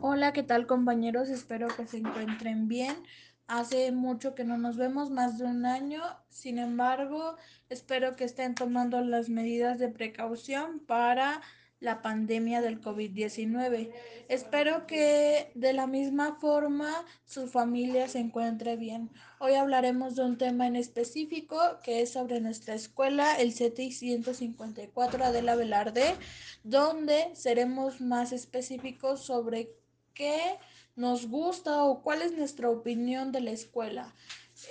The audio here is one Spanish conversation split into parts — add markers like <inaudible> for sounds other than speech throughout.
Hola, ¿qué tal compañeros? Espero que se encuentren bien. Hace mucho que no nos vemos, más de un año. Sin embargo, espero que estén tomando las medidas de precaución para la pandemia del COVID-19. Espero que de la misma forma su familia se encuentre bien. Hoy hablaremos de un tema en específico que es sobre nuestra escuela, el CTI 154 Adela Velarde, donde seremos más específicos sobre qué nos gusta o cuál es nuestra opinión de la escuela.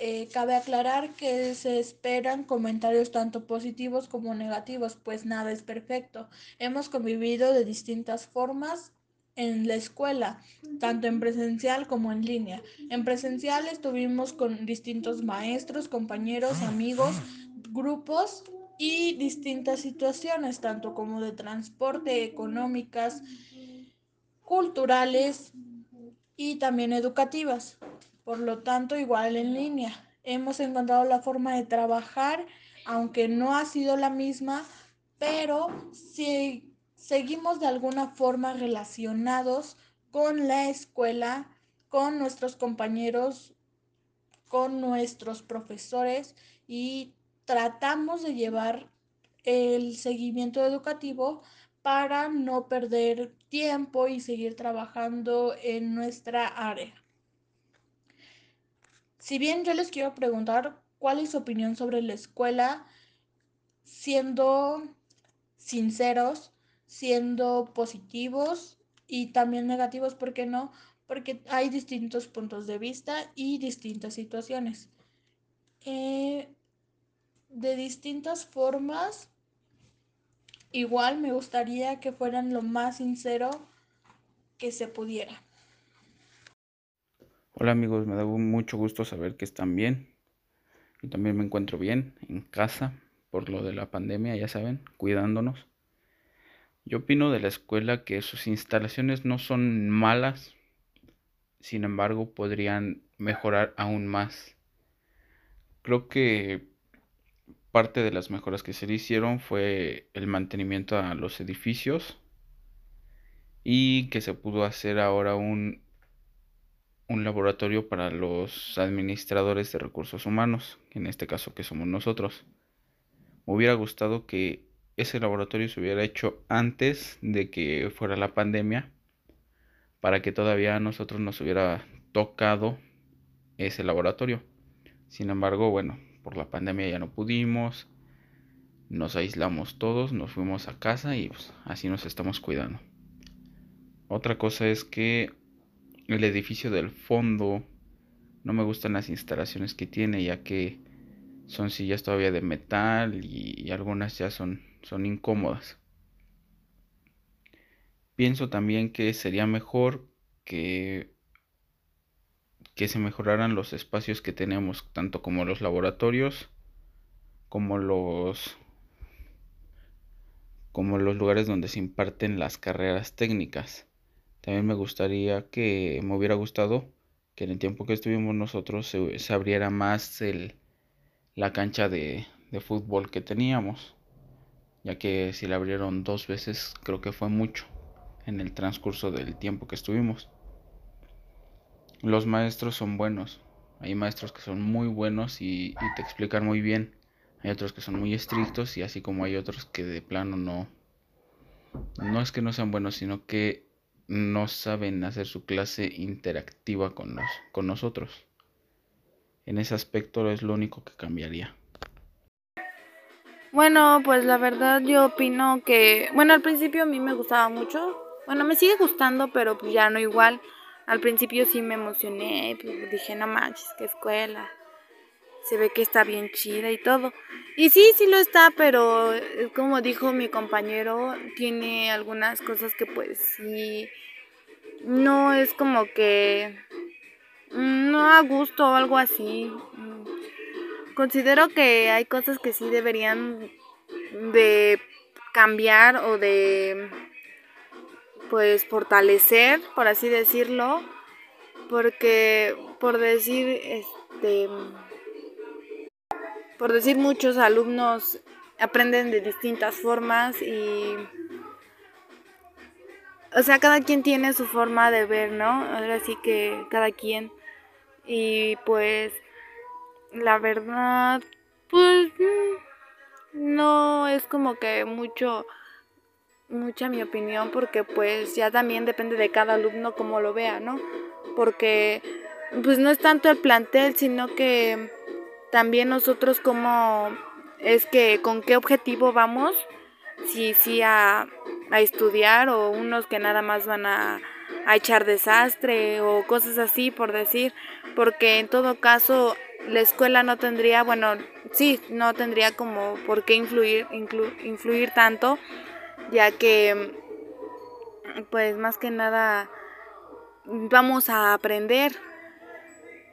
Eh, cabe aclarar que se esperan comentarios tanto positivos como negativos, pues nada es perfecto. Hemos convivido de distintas formas en la escuela, tanto en presencial como en línea. En presencial estuvimos con distintos maestros, compañeros, amigos, grupos y distintas situaciones, tanto como de transporte, económicas, culturales y también educativas. Por lo tanto, igual en línea. Hemos encontrado la forma de trabajar, aunque no ha sido la misma, pero si seguimos de alguna forma relacionados con la escuela, con nuestros compañeros, con nuestros profesores y tratamos de llevar el seguimiento educativo para no perder tiempo y seguir trabajando en nuestra área. Si bien yo les quiero preguntar cuál es su opinión sobre la escuela, siendo sinceros, siendo positivos y también negativos, ¿por qué no? Porque hay distintos puntos de vista y distintas situaciones. Eh, de distintas formas igual me gustaría que fueran lo más sincero que se pudiera. Hola amigos, me da mucho gusto saber que están bien. Yo también me encuentro bien en casa por lo de la pandemia, ya saben, cuidándonos. Yo opino de la escuela que sus instalaciones no son malas, sin embargo podrían mejorar aún más. Creo que parte de las mejoras que se le hicieron fue el mantenimiento a los edificios y que se pudo hacer ahora un, un laboratorio para los administradores de recursos humanos, en este caso que somos nosotros. Me hubiera gustado que ese laboratorio se hubiera hecho antes de que fuera la pandemia, para que todavía a nosotros nos hubiera tocado ese laboratorio. Sin embargo, bueno, por la pandemia ya no pudimos, nos aislamos todos, nos fuimos a casa y pues, así nos estamos cuidando. Otra cosa es que el edificio del fondo no me gustan las instalaciones que tiene ya que son sillas todavía de metal y, y algunas ya son, son incómodas. Pienso también que sería mejor que que se mejoraran los espacios que tenemos, tanto como los laboratorios, como los como los lugares donde se imparten las carreras técnicas. También me gustaría que me hubiera gustado que en el tiempo que estuvimos nosotros se, abriera más el, la cancha de, de fútbol que teníamos, ya que si la abrieron dos veces creo que fue mucho en el transcurso del tiempo que estuvimos. Los maestros son buenos. Hay maestros que son muy buenos y, te explican muy bien. Hay otros que son muy estrictos y así como hay otros que de plano no... No es que no sean buenos, sino que no saben hacer su clase interactiva con, con nosotros. En ese aspecto es lo único que cambiaría. Bueno, pues la verdad yo opino que, bueno, al principio a mí me gustaba mucho. Bueno, me sigue gustando, pero pues ya no igual. Al principio sí me emocioné, pues dije, no manches, qué escuela. Se ve que está bien chida y todo. Y sí, sí lo está, pero eh, como dijo mi compañero, tiene algunas cosas que pues sí, no es como que mm, no a gusto o algo así. Mm, considero que hay cosas que sí deberían de cambiar o de pues fortalecer, por así decirlo, porque por decir este por decir muchos alumnos aprenden de distintas formas y o sea, cada quien tiene su forma de ver, ¿no? Ahora sí que cada quien. Y pues, la verdad, pues mm, no es como que mucho, mucha mi opinión, porque pues ya también depende de cada alumno como lo vea, ¿no? Porque pues no es tanto el plantel, sino que también nosotros como es que con qué objetivo vamos, si sí a, a, estudiar o unos que nada más van a, a echar desastre o cosas así por decir, porque en todo caso la escuela no tendría, bueno, sí, no tendría como por qué influir, influ, influir tanto, ya que pues más que nada vamos a aprender,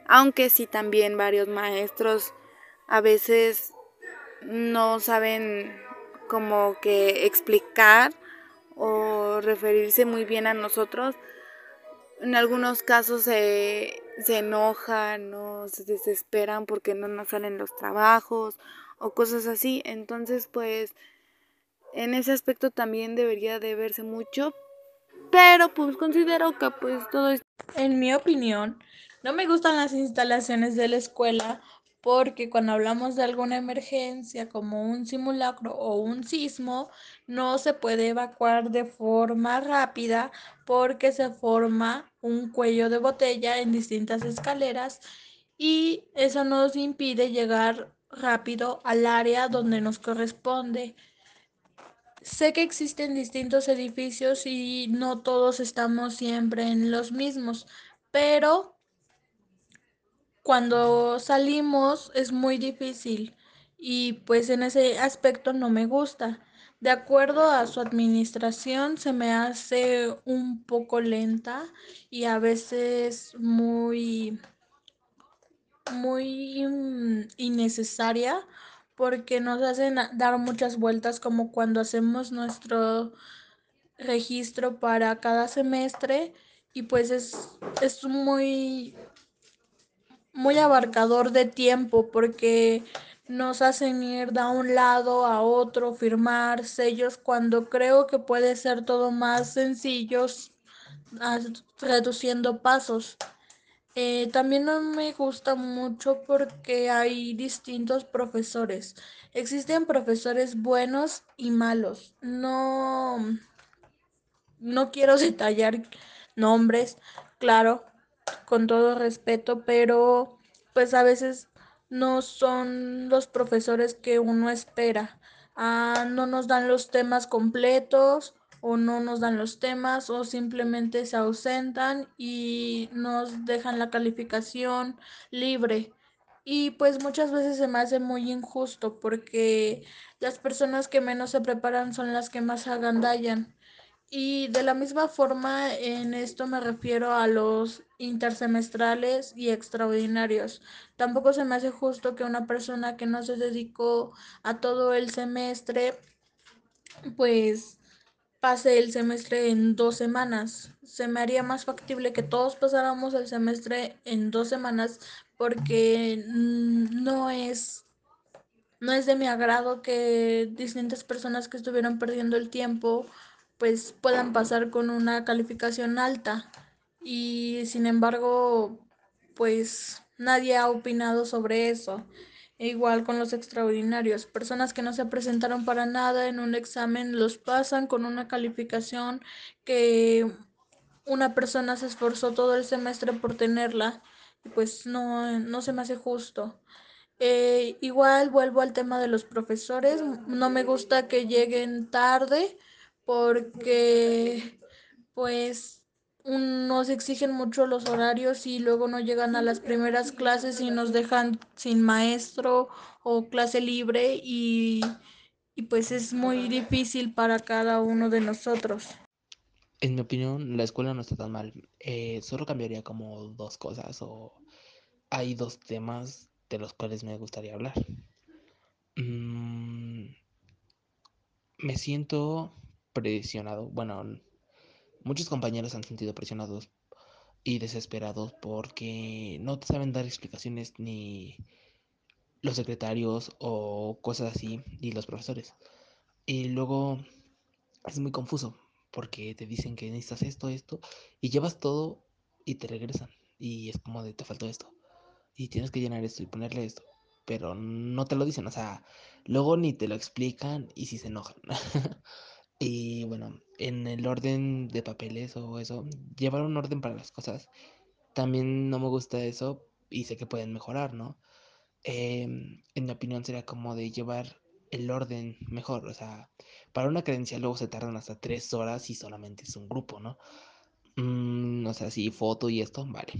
aunque sí también varios maestros a veces no saben como que explicar o referirse muy bien a nosotros. En algunos casos se, se enojan o se desesperan porque no nos salen los trabajos o cosas así. Entonces, pues, en ese aspecto también debería de verse mucho. Pero pues considero que pues todo es... En mi opinión, no me gustan las instalaciones de la escuela porque cuando hablamos de alguna emergencia como un simulacro o un sismo, no se puede evacuar de forma rápida porque se forma un cuello de botella en distintas escaleras y eso nos impide llegar rápido al área donde nos corresponde. Sé que existen distintos edificios y no todos estamos siempre en los mismos, pero cuando salimos es muy difícil y pues en ese aspecto no me gusta. De acuerdo a su administración se me hace un poco lenta y a veces muy muy innecesaria porque nos hacen dar muchas vueltas como cuando hacemos nuestro registro para cada semestre y pues es, es muy muy abarcador de tiempo porque nos hacen ir de un lado a otro, firmar sellos, cuando creo que puede ser todo más sencillo, reduciendo pasos. Eh, también no me gusta mucho porque hay distintos profesores. Existen profesores buenos y malos. No, no quiero <laughs> detallar nombres, claro, con todo respeto, pero pues a veces no son los profesores que uno espera. Ah, no nos dan los temas completos o no nos dan los temas o simplemente se ausentan y nos dejan la calificación libre. Y pues muchas veces se me hace muy injusto porque las personas que menos se preparan son las que más agandallan. Y de la misma forma, en esto me refiero a los intersemestrales y extraordinarios. Tampoco se me hace justo que una persona que no se dedicó a todo el semestre, pues pase el semestre en dos semanas. Se me haría más factible que todos pasáramos el semestre en dos semanas porque no es no es de mi agrado que distintas personas que estuvieron perdiendo el tiempo pues puedan pasar con una calificación alta y sin embargo pues nadie ha opinado sobre eso. E igual con los extraordinarios, personas que no se presentaron para nada en un examen los pasan con una calificación que una persona se esforzó todo el semestre por tenerla y pues no, no se me hace justo. Eh, igual vuelvo al tema de los profesores, no me gusta que lleguen tarde porque pues nos exigen mucho los horarios y luego no llegan a las primeras clases y nos dejan sin maestro o clase libre y, y pues es muy difícil para cada uno de nosotros. En mi opinión, la escuela no está tan mal. Eh, solo cambiaría como dos cosas o hay dos temas de los cuales me gustaría hablar. Mm, me siento presionado. Bueno, muchos compañeros han sentido presionados y desesperados porque no saben dar explicaciones ni los secretarios o cosas así y los profesores. Y luego es muy confuso porque te dicen que necesitas esto, esto, y llevas todo y te regresan. Y es como de te faltó esto. Y tienes que llenar esto y ponerle esto. Pero no te lo dicen, o sea, luego ni te lo explican y si se enojan. <laughs> y bueno, en el orden de papeles o eso, llevar un orden para las cosas. También no me gusta eso y sé que pueden mejorar, ¿no? Em, en mi opinión sería como de llevar el orden mejor, o sea, para una credencial luego se tardan hasta tres horas y solamente es un grupo, ¿no? Mm, o sea, sí, foto y esto, vale.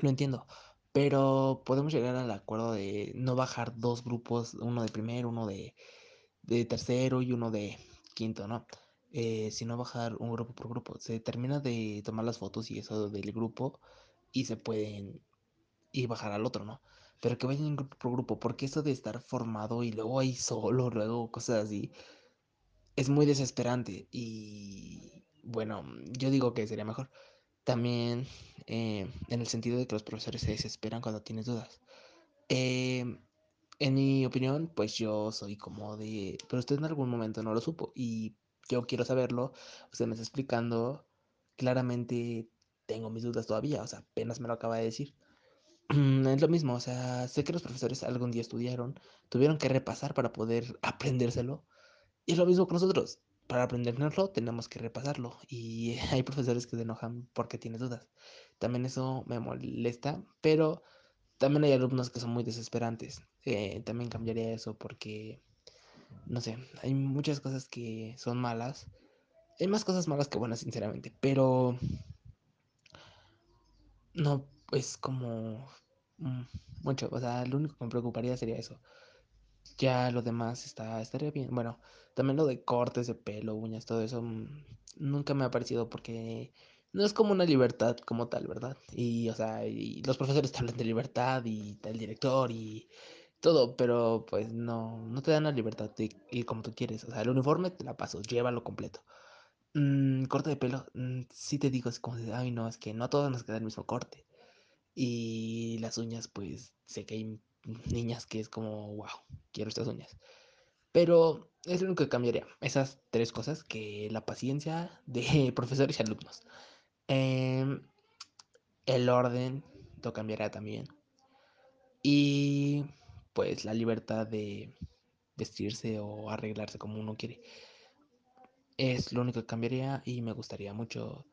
Lo entiendo. Pero podemos llegar al acuerdo de no bajar dos grupos, uno de primero, uno de, de tercero y uno de quinto, ¿no? Eh, sino bajar un grupo por grupo. Se termina de tomar las fotos y eso del grupo y se pueden y bajar al otro, ¿no? Pero que vayan grupo por grupo, porque eso de estar formado y luego ahí solo, luego cosas así, es muy desesperante y bueno, yo digo que sería mejor. También eh, en el sentido de que los profesores se desesperan cuando tienes dudas. Eh, en mi opinión, pues yo soy como de, pero usted en algún momento no lo supo y yo quiero saberlo, usted me está explicando, claramente tengo mis dudas todavía, o sea, apenas me lo acaba de decir. <clears throat> Es lo mismo, o sea, sé que los profesores algún día estudiaron, tuvieron que repasar para poder <laughs> aprendérselo. Y es lo mismo con nosotros. Para aprendérnoslo tenemos que repasarlo. Y <laughs> hay profesores que se enojan porque tienes dudas. También eso me molesta, pero también hay alumnos que son muy desesperantes. Eh, también cambiaría eso porque, no sé, hay muchas cosas que son malas. Hay más cosas malas que buenas, sinceramente. Pero no es como mm, mucho. O sea, lo único que me preocuparía sería eso. Ya lo demás está, estaría bien. Bueno, también lo de cortes de pelo, uñas, todo eso, mm, nunca me ha parecido porque no es como una libertad como tal, ¿verdad? Y, o sea, y los profesores te hablan de libertad y el director y todo, pero pues no, no te dan la libertad de ir como tú quieres. O sea, el uniforme te la paso, llévalo completo. Mm, corte de pelo, mm, sí te digo, es como ay, no, es que no a todos nos queda el mismo corte. Y las uñas, pues sé que hay niñas que es como, wow, quiero estas uñas. Pero es lo único que cambiaría. Esas tres cosas, que la paciencia de <laughs> profesores y alumnos. Em, el orden lo cambiará también. Y pues la libertad de vestirse o arreglarse como uno quiere. Es lo único que cambiaría y me gustaría mucho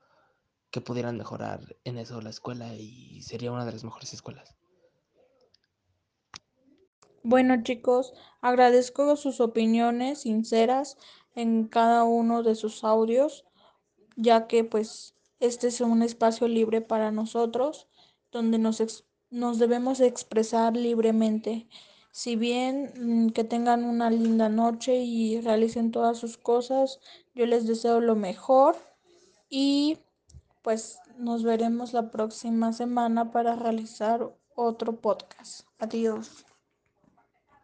que pudieran mejorar en eso la escuela y sería una de las mejores escuelas. Bueno chicos, agradezco sus opiniones sinceras en cada uno de sus audios, ya que pues este es un espacio libre para nosotros, donde nos, nos debemos expresar libremente. Si bien mm, que tengan una linda noche y realicen todas sus cosas, yo les deseo lo mejor y pues nos veremos la próxima semana para realizar otro podcast. Adiós.